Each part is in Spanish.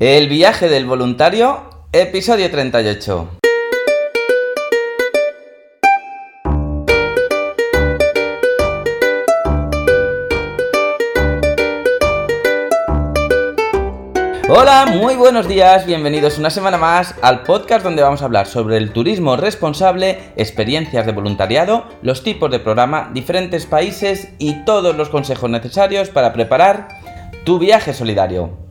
El viaje del voluntario, episodio 38. Hola, muy buenos días, bienvenidos una semana más al podcast donde vamos a hablar sobre el turismo responsable, experiencias de voluntariado, los tipos de programa, diferentes países y todos los consejos necesarios para preparar tu viaje solidario.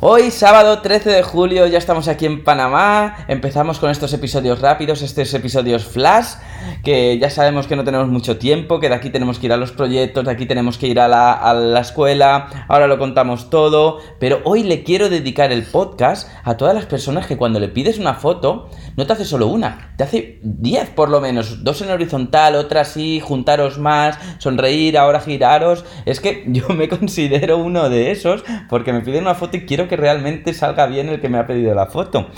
Hoy, sábado 13 de julio, ya estamos aquí en Panamá. Empezamos con estos episodios rápidos, estos episodios flash, que ya sabemos que no tenemos mucho tiempo, que de aquí tenemos que ir a los proyectos, de aquí tenemos que ir a la, a la escuela, ahora lo contamos todo. Pero hoy le quiero dedicar el podcast a todas las personas que cuando le pides una foto, no te hace solo una, te hace 10 por lo menos, dos en horizontal, otra así, juntaros más, sonreír, ahora giraros. Es que yo me considero uno de esos porque me piden una foto y quiero que realmente salga bien el que me ha pedido la foto.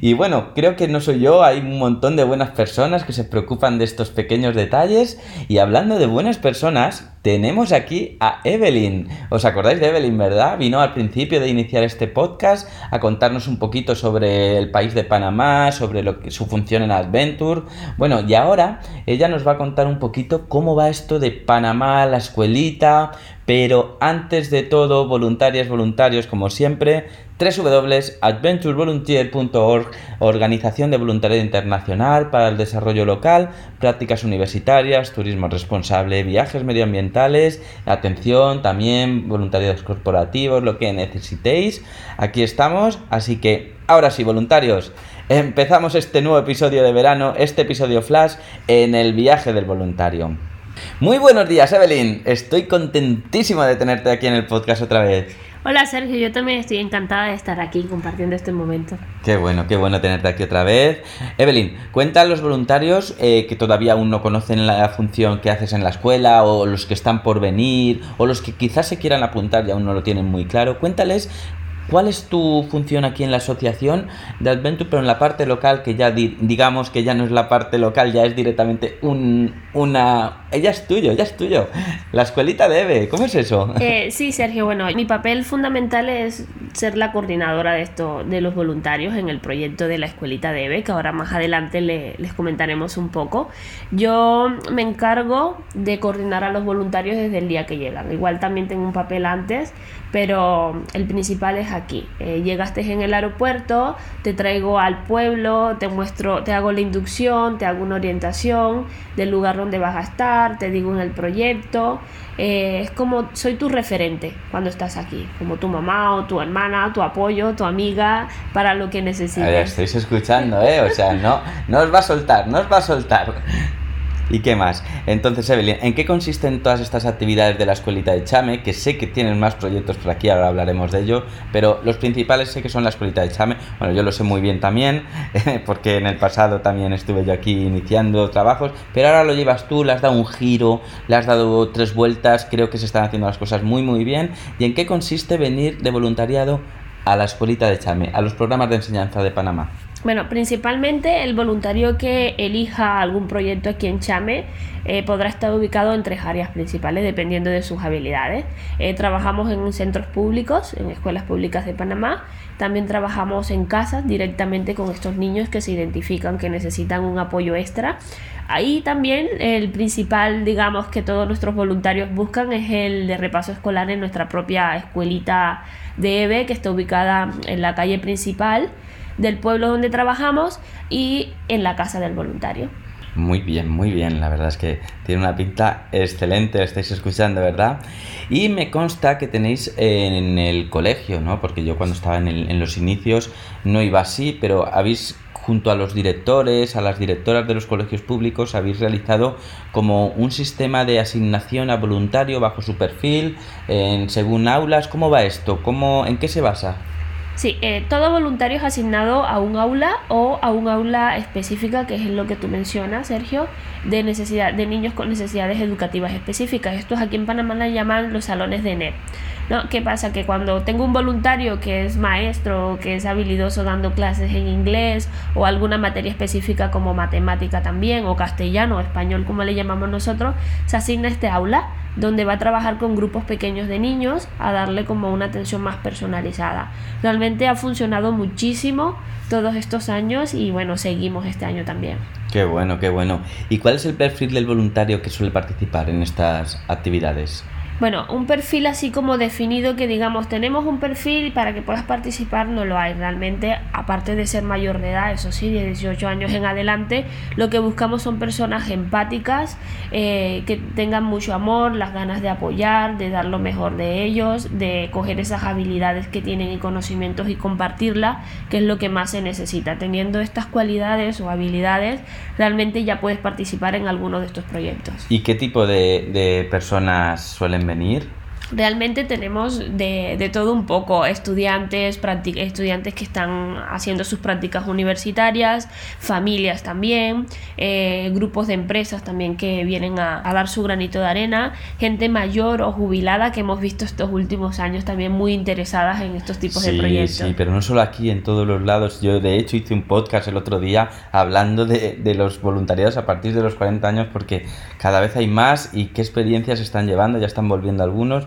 Y bueno, creo que no soy yo, hay un montón de buenas personas que se preocupan de estos pequeños detalles. Y hablando de buenas personas, tenemos aquí a Evelyn. ¿Os acordáis de Evelyn, verdad? Vino al principio de iniciar este podcast a contarnos un poquito sobre el país de Panamá, sobre lo que, su función en Adventure. Bueno, y ahora ella nos va a contar un poquito cómo va esto de Panamá, la escuelita, pero antes de todo, voluntarias, voluntarios, como siempre, www.adventurevolunteer.org, Organización de Voluntariado Internacional para el Desarrollo Local, prácticas universitarias, turismo responsable, viajes medioambientales, atención, también voluntariados corporativos, lo que necesitéis. Aquí estamos, así que ahora sí, voluntarios. Empezamos este nuevo episodio de verano, este episodio flash en el viaje del voluntario. Muy buenos días, Evelyn. Estoy contentísimo de tenerte aquí en el podcast otra vez. Hola Sergio, yo también estoy encantada de estar aquí compartiendo este momento. Qué bueno, qué bueno tenerte aquí otra vez. Evelyn, cuenta a los voluntarios eh, que todavía aún no conocen la función que haces en la escuela o los que están por venir o los que quizás se quieran apuntar y aún no lo tienen muy claro. Cuéntales ¿Cuál es tu función aquí en la asociación de Adventure, pero en la parte local, que ya digamos que ya no es la parte local, ya es directamente un, una... Ella es tuyo, ya es tuyo. La escuelita debe, ¿cómo es eso? Eh, sí, Sergio, bueno, mi papel fundamental es ser la coordinadora de esto, de los voluntarios en el proyecto de la escuelita debe, que ahora más adelante les comentaremos un poco. Yo me encargo de coordinar a los voluntarios desde el día que llegan. Igual también tengo un papel antes, pero el principal es aquí. Eh, llegaste en el aeropuerto, te traigo al pueblo, te muestro, te hago la inducción, te hago una orientación del lugar donde vas a estar, te digo en el proyecto. Eh, es como soy tu referente cuando estás aquí, como tu mamá o tu hermana, tu apoyo, tu amiga, para lo que necesites. Ya estáis escuchando, ¿eh? O sea, no, no os va a soltar, no os va a soltar. ¿Y qué más? Entonces, Evelyn, ¿en qué consisten todas estas actividades de la escuelita de Chame? Que sé que tienen más proyectos por aquí, ahora hablaremos de ello, pero los principales sé que son la escuelita de Chame. Bueno, yo lo sé muy bien también, porque en el pasado también estuve yo aquí iniciando trabajos, pero ahora lo llevas tú, le has dado un giro, le has dado tres vueltas, creo que se están haciendo las cosas muy, muy bien. ¿Y en qué consiste venir de voluntariado a la escuelita de Chame, a los programas de enseñanza de Panamá? Bueno, principalmente el voluntario que elija algún proyecto aquí en Chame eh, podrá estar ubicado en tres áreas principales dependiendo de sus habilidades. Eh, trabajamos en centros públicos, en escuelas públicas de Panamá. También trabajamos en casas directamente con estos niños que se identifican que necesitan un apoyo extra. Ahí también el principal, digamos, que todos nuestros voluntarios buscan es el de repaso escolar en nuestra propia escuelita de EVE que está ubicada en la calle principal del pueblo donde trabajamos y en la casa del voluntario. Muy bien, muy bien. La verdad es que tiene una pinta excelente, estáis escuchando, ¿verdad? Y me consta que tenéis en el colegio, ¿no? Porque yo cuando estaba en, los inicios no iba así, pero habéis junto a los directores, a las directoras de los colegios públicos, habéis realizado como un sistema de asignación a voluntario bajo su perfil, en, según aulas. ¿Cómo va esto? ¿Cómo, ¿En qué se basa? Sí, eh, todo voluntario es asignado a un aula o a un aula específica, que es lo que tú mencionas, Sergio, de necesidad de niños con necesidades educativas específicas. Estos aquí en Panamá la llaman los salones de NEP. ¿No? ¿Qué pasa? Que cuando tengo un voluntario que es maestro, que es habilidoso dando clases en inglés o alguna materia específica como matemática también, o castellano o español como le llamamos nosotros, se asigna este aula donde va a trabajar con grupos pequeños de niños a darle como una atención más personalizada. Realmente ha funcionado muchísimo todos estos años y bueno, seguimos este año también. Qué bueno, qué bueno. ¿Y cuál es el perfil del voluntario que suele participar en estas actividades? Bueno, un perfil así como definido que digamos tenemos un perfil para que puedas participar no lo hay realmente, aparte de ser mayor de edad, eso sí, de 18 años en adelante, lo que buscamos son personas empáticas, eh, que tengan mucho amor, las ganas de apoyar, de dar lo mejor de ellos, de coger esas habilidades que tienen y conocimientos y compartirla, que es lo que más se necesita. Teniendo estas cualidades o habilidades, realmente ya puedes participar en alguno de estos proyectos. ¿Y qué tipo de, de personas suelen venir realmente tenemos de, de, todo un poco, estudiantes, estudiantes que están haciendo sus prácticas universitarias, familias también, eh, grupos de empresas también que vienen a, dar su granito de arena, gente mayor o jubilada que hemos visto estos últimos años también muy interesadas en estos tipos de proyectos. Sí, pero no solo aquí, en todos los lados. Yo de hecho hice un podcast el otro día hablando de, de los voluntariados a partir de los 40 años porque cada vez hay más y qué experiencias están llevando, ya están volviendo algunos.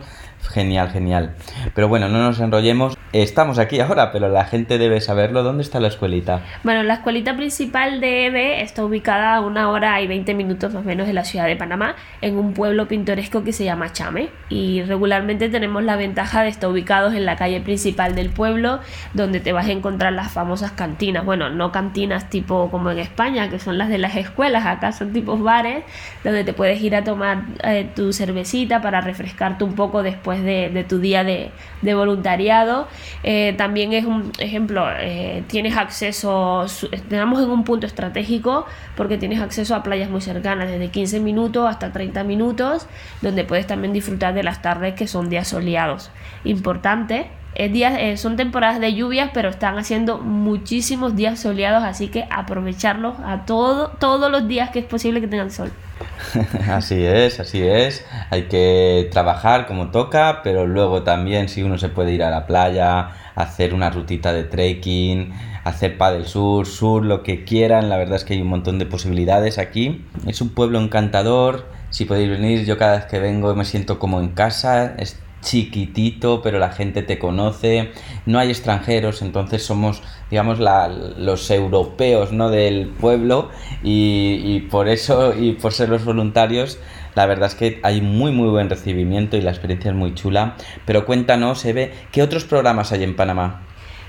Genial, genial. Pero bueno, no nos enrollemos. Estamos aquí ahora, pero la gente debe saberlo. ¿Dónde está la escuelita? Bueno, la escuelita principal de EVE está ubicada a una hora y 20 minutos más o menos de la ciudad de Panamá, en un pueblo pintoresco que se llama Chame. Y regularmente tenemos la ventaja de estar ubicados en la calle principal del pueblo, donde te vas a encontrar las famosas cantinas. Bueno, no cantinas tipo como en España, que son las de las escuelas, acá son tipos bares, donde te puedes ir a tomar eh, tu cervecita para refrescarte un poco después de, tu día de, voluntariado. Eh, también es un ejemplo, eh, tienes acceso, estamos en un punto estratégico porque tienes acceso a playas muy cercanas, desde 15 minutos hasta 30 minutos, donde puedes también disfrutar de las tardes que son días soleados. Importante días, eh, son temporadas de lluvias, pero están haciendo muchísimos días soleados, así que aprovecharlos a todo, todos los días que es posible que tengan sol. así es, así es. Hay que trabajar como toca, pero luego también si uno se puede ir a la playa, hacer una rutita de trekking, hacer paddle sur, sur, lo que quieran. La verdad es que hay un montón de posibilidades aquí. Es un pueblo encantador. Si podéis venir, yo cada vez que vengo me siento como en casa chiquitito, pero la gente te conoce, no hay extranjeros, entonces somos, digamos, los europeos ¿no? del pueblo y, por eso y por ser los voluntarios, la verdad es que hay muy muy buen recibimiento y la experiencia es muy chula. Pero cuéntanos, Eve, ¿qué otros programas hay en Panamá?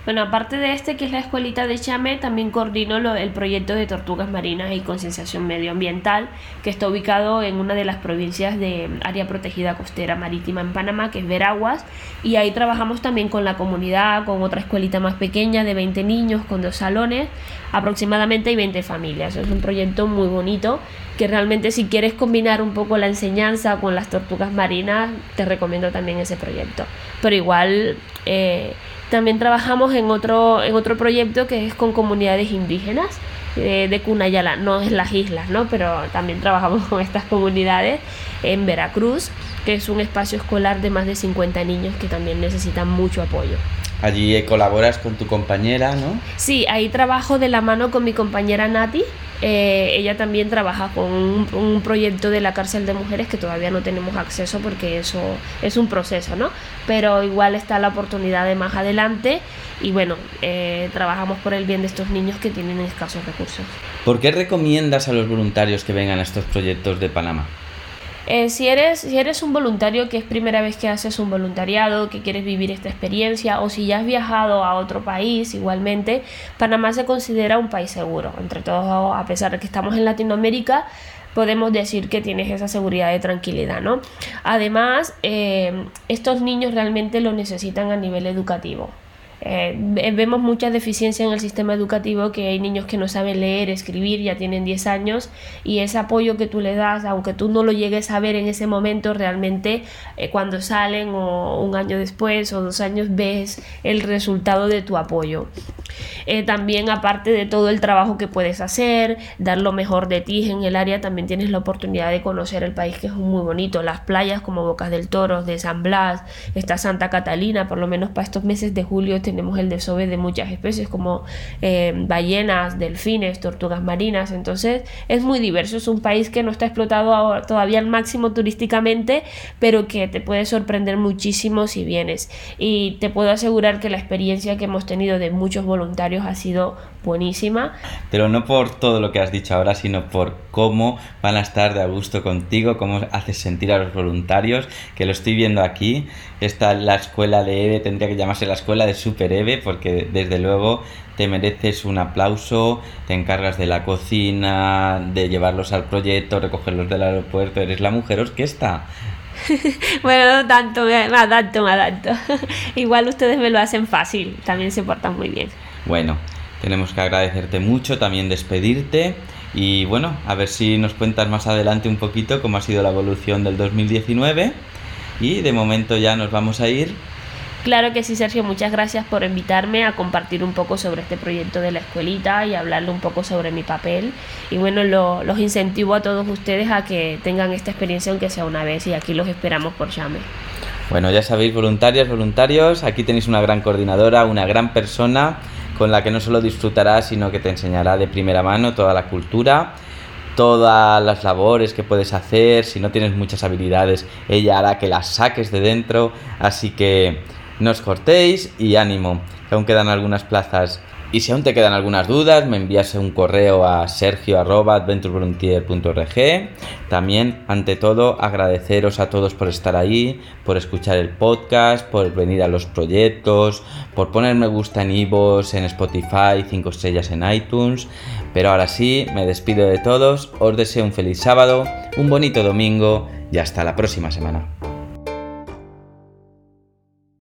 Bueno, aparte de este, que es la escuelita de Chame, también coordino el proyecto de tortugas marinas y concienciación medioambiental, que está ubicado en una de las provincias de área protegida costera marítima en Panamá, que es Veraguas. Y ahí trabajamos también con la comunidad, con otra escuelita más pequeña de 20 niños, con dos salones, aproximadamente y 20 familias. Es un proyecto muy bonito que realmente si quieres combinar un poco la enseñanza con las tortugas marinas, te recomiendo también ese proyecto. Pero igual... Eh, también trabajamos en otro, en otro proyecto que es con comunidades indígenas eh, de Cunayala, no es las islas, ¿no? pero también trabajamos con estas comunidades en Veracruz, que es un espacio escolar de más de 50 niños que también necesitan mucho apoyo. Allí colaboras con tu compañera, ¿no? Sí, ahí trabajo de la mano con mi compañera Nati, eh, ella también trabaja con un, proyecto de la cárcel de mujeres que todavía no tenemos acceso porque eso es un proceso, ¿no? Pero igual está la oportunidad de más adelante y bueno, eh, trabajamos por el bien de estos niños que tienen escasos recursos. ¿Por qué recomiendas a los voluntarios que vengan a estos proyectos de Panamá? Eh, si, eres, si eres un voluntario que es primera vez que haces un voluntariado, que quieres vivir esta experiencia, o si ya has viajado a otro país, igualmente, Panamá se considera un país seguro. Entre todos, a pesar de que estamos en Latinoamérica, podemos decir que tienes esa seguridad de tranquilidad, ¿no? Además, eh, estos niños realmente lo necesitan a nivel educativo. Eh, vemos muchas deficiencias en el sistema educativo, que hay niños que no saben leer, escribir, ya tienen 10 años, y ese apoyo que tú le das, aunque tú no lo llegues a ver en ese momento, realmente eh, cuando salen o un año después o dos años ves el resultado de tu apoyo. Eh, también aparte de todo el trabajo que puedes hacer, dar lo mejor de ti en el área, también tienes la oportunidad de conocer el país que es muy bonito, las playas como Bocas del Toro, de San Blas, está Santa Catalina, por lo menos para estos meses de julio tenemos el desove de muchas especies como eh, ballenas, delfines, tortugas marinas, entonces es muy diverso, es un país que no está explotado todavía al máximo turísticamente, pero que te puede sorprender muchísimo si vienes. Y te puedo asegurar que la experiencia que hemos tenido de muchos voluntarios ha sido buenísima. Pero no por todo lo que has dicho ahora, sino por cómo van a estar de a gusto contigo, cómo haces sentir a los voluntarios, que lo estoy viendo aquí. Esta la escuela de EVE, tendría que llamarse la escuela de Super EVE, porque desde luego te mereces un aplauso, te encargas de la cocina, de llevarlos al proyecto, recogerlos del aeropuerto, eres la mujer orquesta. bueno, no tanto, me adapto, me adapto. Igual ustedes me lo hacen fácil, también se portan muy bien. Bueno, tenemos que agradecerte mucho, también despedirte y bueno, a ver si nos cuentas más adelante un poquito cómo ha sido la evolución del 2019 y de momento ya nos vamos a ir Claro que sí, Sergio, muchas gracias por invitarme a compartir un poco sobre este proyecto de la escuelita y hablarle un poco sobre mi papel. Y bueno, los incentivo a todos ustedes a que tengan esta experiencia aunque sea una vez y aquí los esperamos por llame. Bueno, ya sabéis, voluntarias, voluntarios, aquí tenéis una gran coordinadora, una gran persona con la que no solo disfrutarás, sino que te enseñará de primera mano toda la cultura todas las labores que puedes hacer, si no tienes muchas habilidades, ella hará que las saques de dentro, así que no os cortéis y ánimo, que aún quedan algunas plazas. Y si aún te quedan algunas dudas, me envías un correo a sergio.adventurevolunteer.org. También, ante todo, agradeceros a todos por estar ahí, por escuchar el podcast, por venir a los proyectos, por poner me gusta en iVoox, en Spotify, 5 estrellas en iTunes. Pero ahora sí, me despido de todos, os deseo un feliz sábado, un bonito domingo y hasta la próxima semana.